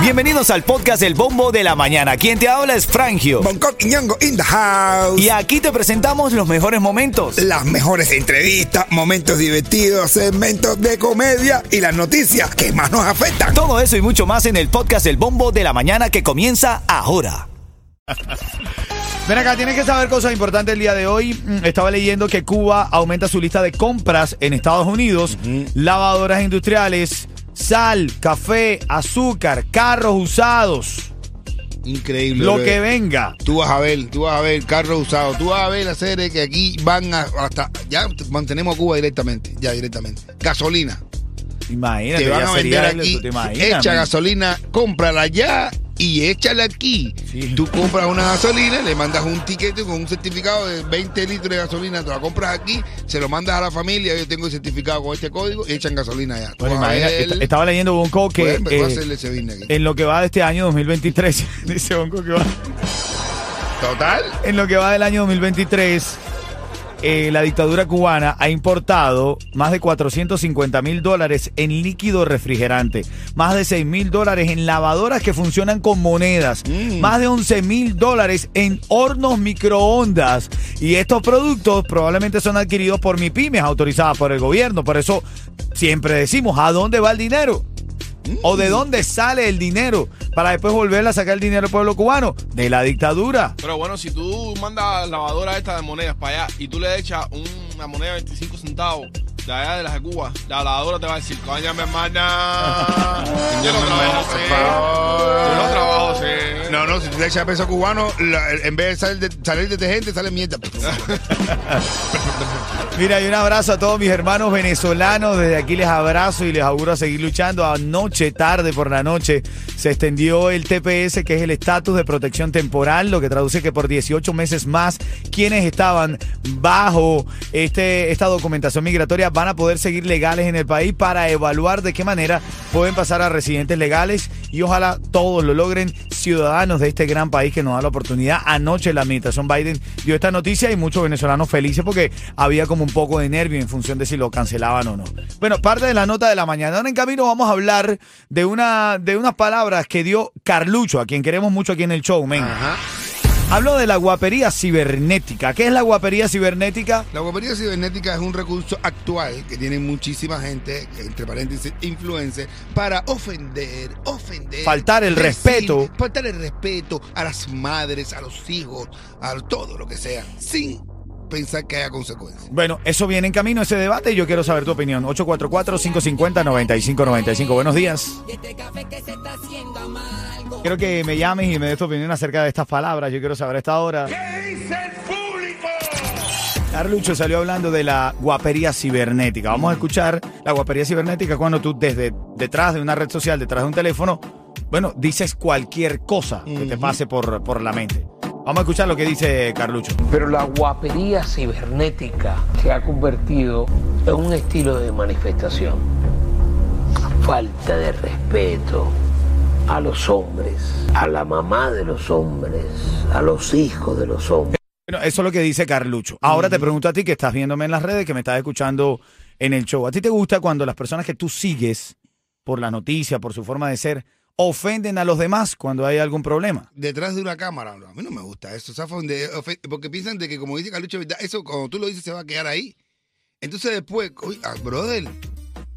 Bienvenidos al podcast El Bombo de la Mañana. Quien te habla es Frangio. Bangkok y Ñongo in the house. Y aquí te presentamos los mejores momentos. Las mejores entrevistas, momentos divertidos, segmentos de comedia y las noticias que más nos afectan. Todo eso y mucho más en el podcast El Bombo de la Mañana que comienza ahora. Ven acá, tienes que saber cosas importantes el día de hoy. Mm, Estaba leyendo que Cuba aumenta su lista de compras en Estados Unidos. Lavadoras industriales, sal, café, azúcar, carros usados, Increíble. lo que venga. Tú vas a ver, tú vas a ver carros usados, tú vas a ver serie que aquí van a- hasta, ya mantenemos a Cuba directamente, ya directamente. Gasolina, Imagínate, te van ya a sería vender el- aquí, ¿tú te imaginas, echa man? gasolina, cómprala ya y échala aquí. Sí. Tú compras una gasolina, le mandas un tiquete con un certificado de 20 litros de gasolina, tú la compras aquí, se lo mandas a la familia, yo tengo el certificado con este código y echan gasolina allá. Bueno, imagina, estaba leyendo Bonco que Pues, eh, ese en lo que va de este año 2023, dice Bonco que va, Total. en lo que va del año 2023, eh, la dictadura cubana ha importado más de 450 mil dólares en líquido refrigerante, más de 6 mil dólares en lavadoras que funcionan con monedas, Mm. más de 11 mil dólares en hornos microondas. Y estos productos probablemente son adquiridos por mi pymes autorizadas por el gobierno. Por eso siempre decimos, ¿a dónde va el dinero? ¿O de dónde sale el dinero? Para después volver a sacar el dinero al pueblo cubano. De la dictadura. Pero bueno, si tú mandas lavadora esta de monedas para allá y tú le echas una moneda de 25 centavos de allá de las de Cuba, la lavadora te va a decir, coña, mi hermana, yo no trabajo así. Yo no trabajo así. No, no, si tú le echas peso cubano, la- en vez de salir, de, salir detergente, sale mierda. Mira, y un abrazo a todos mis hermanos venezolanos. Desde aquí les abrazo y les auguro a seguir luchando. Anoche, tarde por la noche, se extendió el TPS, que es el estatus de protección temporal, lo que traduce que por 18 meses más, quienes estaban bajo este, esta documentación migratoria van a poder seguir legales en el país para evaluar de qué manera pueden pasar a residentes legales y ojalá todos lo logren, ciudadanos de este gran país que nos da la oportunidad. Anoche la administración Biden dio esta noticia y muchos venezolanos felices porque había como un poco de nervio en función de si lo cancelaban o no. Bueno, parte de la nota de la mañana. Ahora en camino vamos a hablar de, una, de unas palabras que dio Carlucho, a quien queremos mucho aquí en el show, men. Ajá. Hablo de la guapería cibernética. ¿Qué es la guapería cibernética? La guapería cibernética es un recurso actual que tiene muchísima gente, entre paréntesis, influencers, para ofender, ofender. Faltar el respeto. Faltar el respeto a las madres, a los hijos, a todo lo que sea, sin pensar que haya consecuencias. Bueno, eso viene en camino, ese debate, y yo quiero saber tu opinión. 844-550-9595. Buenos días. Quiero que me llames y me des tu opinión acerca de estas palabras. Yo quiero saber a esta hora. ¿Qué dice el público? Carlucho salió hablando de la guapería cibernética. Vamos a escuchar la guapería cibernética cuando tú desde detrás de una red social, detrás de un teléfono, bueno, dices cualquier cosa que te pase por, por la mente. Vamos a escuchar lo que dice Carlucho. Pero la guapería cibernética se ha convertido en un estilo de manifestación. Falta de respeto a los hombres, a la mamá de los hombres, a los hijos de los hombres. Bueno, eso es lo que dice Carlucho. Ahora te pregunto a ti que estás viéndome en las redes, que me estás escuchando en el show. ¿A ti te gusta cuando las personas que tú sigues por la noticia, por su forma de ser, ofenden a los demás cuando hay algún problema? Detrás de una cámara, no, a mí no me gusta eso, porque piensan de que como dice Carlucho, ¿verdad? eso cuando tú lo dices se va a quedar ahí. Entonces después, oye, ah, brother,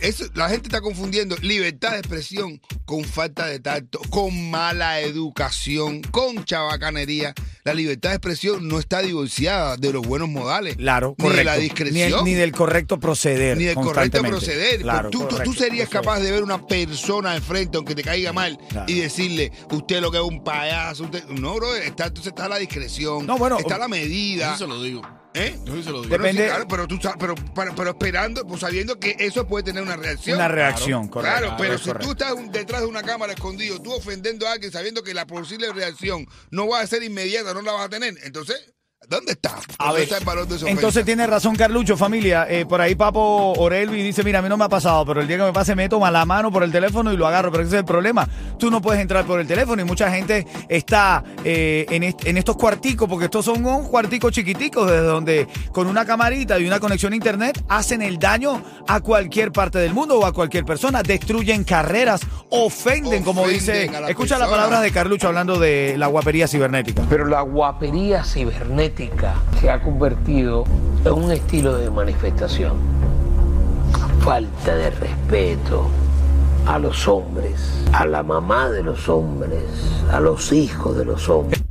eso, la gente está confundiendo libertad de expresión con falta de tacto, con mala educación, con chabacanería. La libertad de expresión no está divorciada de los buenos modales. Claro, ni correcto. de la Ni, discreción. el- ni del correcto proceder. Ni del correcto proceder. Claro, tú, tú- serías capaz de ver una persona de frente, aunque te caiga mal, Claro. y decirle, usted lo que es un payaso. Usted... No, bro, está, entonces está la discreción, No, bueno, está la medida. Eso se lo digo. ¿Eh? Yo sí se lo digo. Bueno, Depende- sí, claro, pero, tú, pero, pero, pero esperando, pues sabiendo que eso puede tener una reacción. Una reacción, correcto. Claro, pero si correcto. tú estás un- detrás de una cámara escondido, tú ofendiendo a alguien sabiendo que la posible reacción no va a ser inmediata, no la vas a tener, entonces, ¿dónde está? A ¿Dónde ver, está el valor de entonces tiene razón Carlucho, familia. Eh, por ahí Papo Orelvi dice, mira, a mí no me ha pasado, pero el día que me pase me toma la mano por el teléfono y lo agarro. Pero ese es el problema. Tú no puedes entrar por el teléfono y mucha gente está eh, en, est- en estos cuarticos, porque estos son unos cuarticos chiquiticos, desde donde con una camarita y una conexión a internet hacen el daño a cualquier parte del mundo o a cualquier persona. Destruyen carreras ofenden, como dice. a la Escucha las palabras de Carlucho hablando de la guapería cibernética. Pero la guapería cibernética se ha convertido en un estilo de manifestación. Falta de respeto a los hombres, a la mamá de los hombres, a los hijos de los hombres.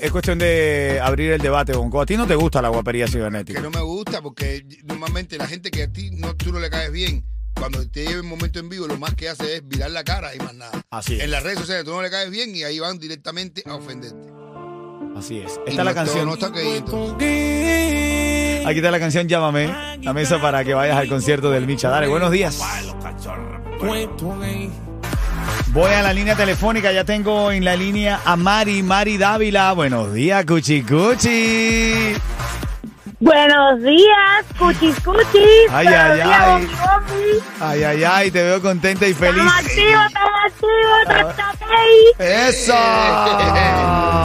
Es cuestión de abrir el debate, Bonco. A ti no te gusta la guapería Que cibernética. no me gusta porque normalmente la gente que a ti no, tú no le caes bien, cuando te lleva un momento en vivo, lo más que hace es virar la cara y más nada. Así es. En las redes sociales tú no le caes bien y ahí van directamente a ofenderte. Así es. Esta es la canción. No está. Aquí está la canción Llámame, la mesa para que vayas al concierto del Micha. Dale, buenos días. Voy a la línea telefónica, ya tengo en la línea a Mari, Mari Dávila. Buenos días, Cuchi Cuchi. Buenos días, cuchis cuchis. Ay, ay, días, ay. Ay, ay, ay, te veo contenta y feliz. Estamos activos, estamos. ¡Eso!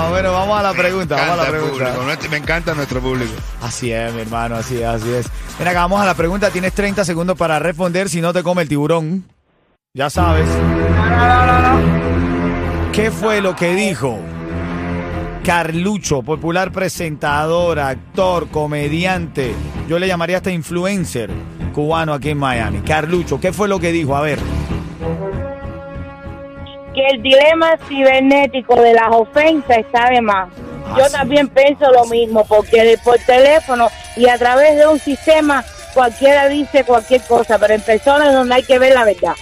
Bueno, vamos a la pregunta, vamos a la pregunta. público, nuestro- me encanta nuestro público. Así es, mi hermano, así es, así es. Ven acá, vamos a la pregunta. Tienes 30 segundos para responder si no te come el tiburón. Ya sabes. ¿Qué fue lo que dijo Carlucho, popular presentador, actor, comediante? Yo le llamaría hasta influencer cubano aquí en Miami. Carlucho, ¿qué fue lo que dijo? A ver. El dilema cibernético de las ofensas está de más. Ah, Yo sí. también pienso lo mismo, porque por teléfono y a través de un sistema cualquiera dice cualquier cosa, pero en persona es donde hay que ver la verdad.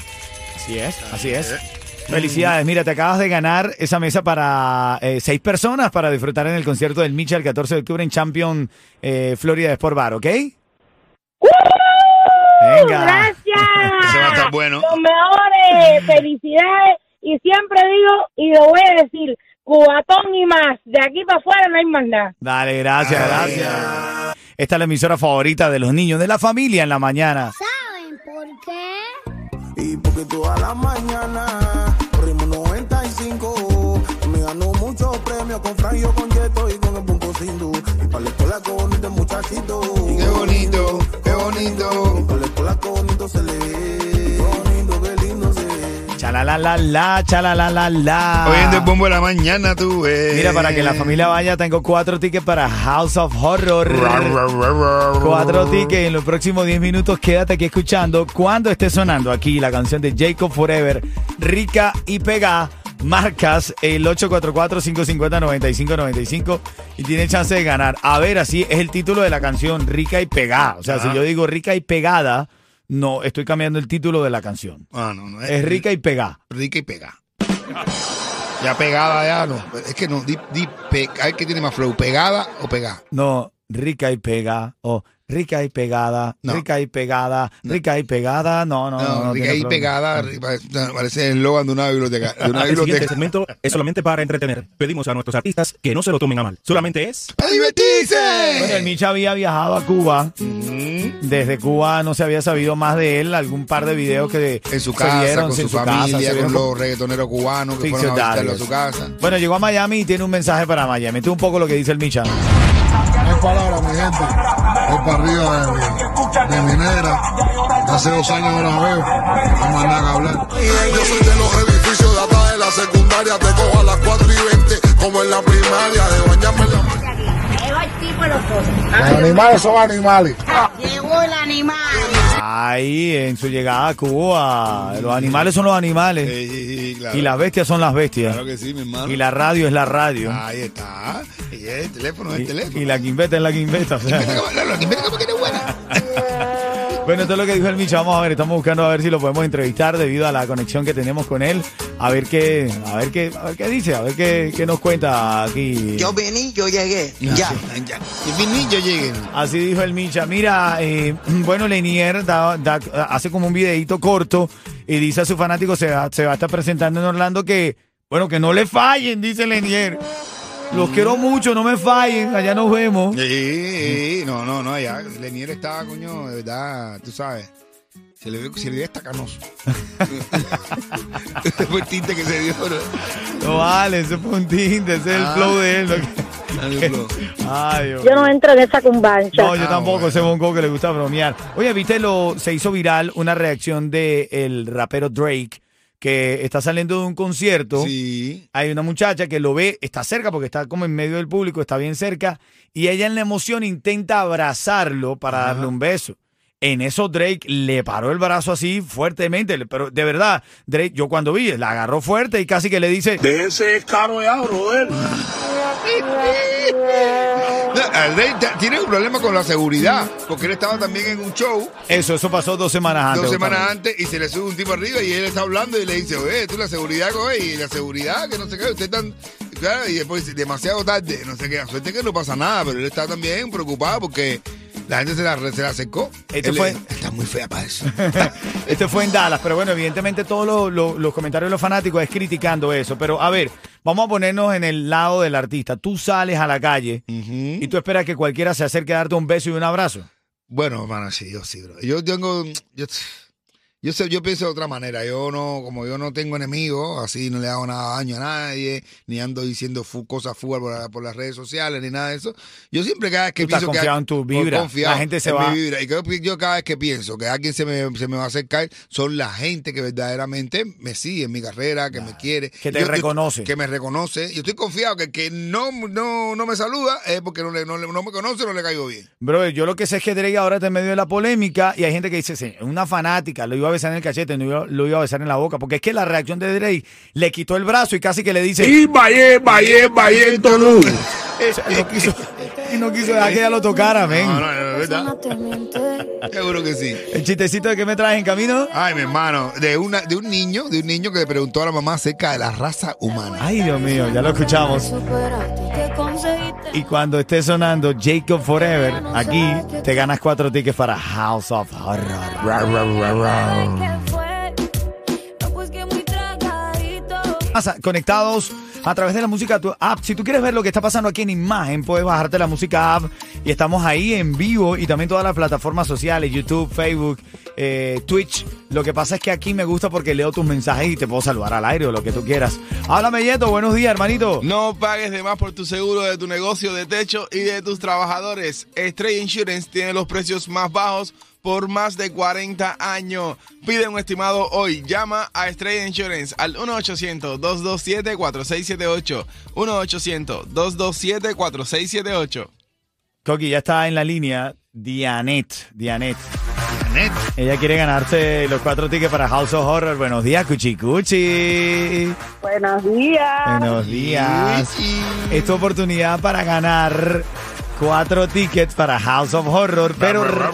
Así es, así es. Felicidades, mira, te acabas de ganar esa mesa para eh, seis personas para disfrutar en el concierto del Micha el 14 de octubre en Champion eh, Florida Sport Bar, ¿ok? Venga. Gracias. Ese va a estar bueno. Los mejores, felicidades. Y siempre digo, y lo voy a decir, cubatón y más. De aquí para afuera no hay más nada. Dale, gracias, gracias. Esta es la emisora favorita de los niños, de la familia en la mañana. ¿Saben por qué? Y porque toda la mañana corrimos 95. Me ganó muchos premios con Frank, yo con Yeto y con el Punto Sindu. Y para la escuela con el muchachito. Qué bonito, qué bonito. La la, chalala la la. Oyendo el bombo de la mañana, tú. Mira, para que la familia vaya, tengo cuatro tickets para House of Horror. Cuatro tickets en los próximos 10 minutos. Quédate aquí escuchando cuando esté sonando aquí la canción de Jacob Forever, Rica y Pega. Marcas el 844-550-9595 y tiene chance de ganar. A ver, así es el título de la canción, Rica y Pegada. O sea, si yo digo Rica y Pegada, no, estoy cambiando el título de la canción. Ah, no, no. Es Rica y Pegada. rica y pegada. Ya pegada, ya no. Es que no, di, di pe- ver qué tiene más flow, pegada o pegada. No, rica y pega. O rica y pegada. No. Rica y pegada. Rica y pegada. No, no, No, no. no rica y pegada, parece el eslogan de una biblioteca. De una El siguiente segmento es solamente para entretener. Pedimos a nuestros artistas que no se lo tomen a mal. Solamente es ¡A divertirse! Bueno, el Micha había viajado a Cuba. Desde Cuba no se había sabido más de él. Algún par de videos que En su se casa, vieron, con su, familia, con los reggaetoneros cubanos que fueron a visitarlo a Darius. su casa. Bueno, llegó a Miami y tiene un mensaje para Miami. Tú un poco lo que dice el Micha. Palabras, mi gente. Voy para arriba de mi, de mi negra. Hace dos años no la veo. No más nada que hablar. Yo soy de los edificios de atrás de la secundaria. Te cojo a las 4 y 20, como en la primaria, de bañarme en la. Llegó el tipo de los animales son animales. Llegó el animal. Ahí, en su llegada a Cuba. Los animales son los animales. Sí, sí, claro. Y las bestias son las bestias. Claro que sí, mi hermano. Y la radio es la radio. Ahí está. Y el teléfono es el teléfono. y la quimbeta es la quimbeta. o sea. La- quimbeta como que eres buena. Bueno, esto es lo que dijo el Micha. Vamos a ver, estamos buscando a ver si lo podemos entrevistar debido a la conexión que tenemos con él. A ver qué, a ver qué, a ver qué dice, a ver qué, qué nos cuenta aquí. Yo vení, yo llegué. Ya. ya. Y mi niño lleguen. Así dijo el Micha. Mira, eh, bueno, Lenier da- da- hace como un videito corto y dice a sus fanáticos se va, se va a estar presentando en Orlando que, bueno, que no le fallen, dice Lenier. Los quiero mucho, no me fallen, allá nos vemos. Sí, no, no, no, ya. Lenier está, coño, de verdad, tú sabes. Se le ve, se le ve hasta canoso. Este fue el tinte que se dio. ¿no? No vale, ese fue un tinte, ese es el Ah. flow de él. Ay, Dios. Yo no entro en esa cumbancha. No, yo Ah, tampoco, bueno. ese bonco que le gusta bromear. Oye, ¿viste lo? Se hizo viral una reacción de el rapero Drake que está saliendo de un concierto. Sí. Hay una muchacha que lo ve, está cerca porque está como en medio del público, está bien cerca, y ella en la emoción intenta abrazarlo para darle un beso. En eso Drake le paró el brazo así fuertemente, pero de verdad, Drake, yo cuando vi, la agarró fuerte y casi que le dice, Déjese caro ya, brother. Tiene un problema con la seguridad, porque él estaba también en un show. Eso, eso pasó dos semanas antes. dos semanas antes y se le sube un tipo arriba y él está hablando y le dice, oye, tú la seguridad, oye, y la seguridad, que no sé qué, usted tan... Claro, y después dice, demasiado tarde, no sé qué, suerte que no pasa nada, pero él está también preocupado porque la gente se la, se la acercó. Este Él fue- es- Está muy fea para eso. Este fue en Dallas, pero bueno, evidentemente todos los, los- los comentarios de los fanáticos es criticando eso. Pero a ver, vamos a ponernos en el lado del artista. Tú sales a la calle y tú esperas que cualquiera se acerque a darte un beso y un abrazo. Bueno, hermano, sí, yo sí, bro. Yo tengo, yo, yo sé, yo pienso de otra manera. Yo no, como yo no tengo enemigos, así no le hago nada daño a nadie, ni ando diciendo fu- cosas fugas por, la- por las redes sociales, ni nada de eso. Yo siempre cada vez que Tú estás pienso que confiado en tu vibra. confiado La gente se en va- mi vibra. Y que yo, yo cada vez que pienso que alguien se me, se me va a acercar, son la gente que verdaderamente me sigue en mi carrera, que me quiere. Que te Yo- yo- reconoce. que me reconoce. Y estoy confiado que el que no, no, no me saluda es porque no, le- no, no me conoce, no le caigo bien. Bro, yo lo que sé es que Drake ahora está en medio de la polémica y hay gente que dice, sí, una fanática lo iba a besar en el cachete, no iba- lo iba a besar en la boca, porque es que la reacción de Drake le quitó el brazo y casi que le dice... Y vaya, vaya, vaya, Tolú. O sea, no quiso, y no quiso dejar que ella lo tocara, ven. No, no, no, es verdad. Seguro que sí. El chistecito de que me traes en camino. Ay, mi hermano, de una, de un niño, de un niño que le preguntó a la mamá acerca de la raza humana. Ay, Dios mío, ya lo escuchamos. Y cuando esté sonando Jacob Forever, aquí te ganas cuatro tickets para House of Horror. Conectados a través de la música tu app. Si tú quieres ver lo que está pasando aquí en imagen, puedes bajarte la música app y estamos ahí en vivo y también todas las plataformas sociales, YouTube, Facebook, eh, Twitch. Lo que pasa es que aquí me gusta porque leo tus mensajes y te puedo saludar al aire o lo que tú quieras. Háblame, Yeto. Buenos días, hermanito. No pagues de más por tu seguro de tu negocio de techo y de tus trabajadores. Estrella Insurance tiene los precios más bajos por más de 40 años. Pide un estimado hoy. Llama a Estrella Insurance al 1-800-227-4678. 1-800-227-4678. Coqui, ya está en la línea Dianet. Dianet. Ella quiere ganarse los cuatro tickets para House of Horror. Buenos días, Cuchi Cuchi. Buenos días. Buenos días. Es tu oportunidad para ganar cuatro tickets para House of Horror, pero re-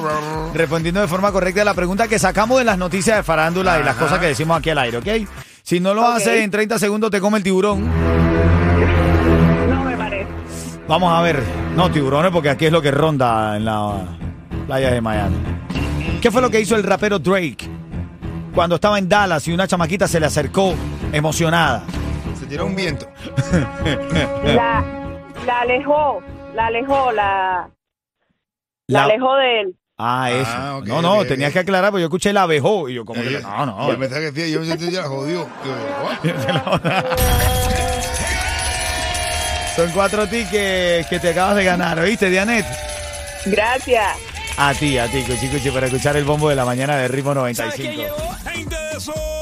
respondiendo de forma correcta a la pregunta que sacamos de las noticias de farándula y las cosas que decimos aquí al aire, ¿ok? Si no lo haces en 30 segundos, te come el tiburón. No me parece. Vamos a ver. No, tiburones, porque aquí es lo que ronda en la playa de Miami. ¿Qué fue lo que hizo el rapero Drake cuando estaba en Dallas y una chamaquita se le acercó emocionada? Se tiró un viento. La, la alejó, la alejó, la, la La- alejó de él. Ah, eso. Ah, no, no, ok, tenías que aclarar, porque yo escuché la abejó y yo como que, no, no. Yo pensaba que sí, yo me sentí ya jodido. Son cuatro tickets que te acabas de ganar, ¿oíste, Dianet? Gracias. A ti, a ti, Cuchi Cuchi, para escuchar el bombo de la mañana de Ritmo 95. Quién.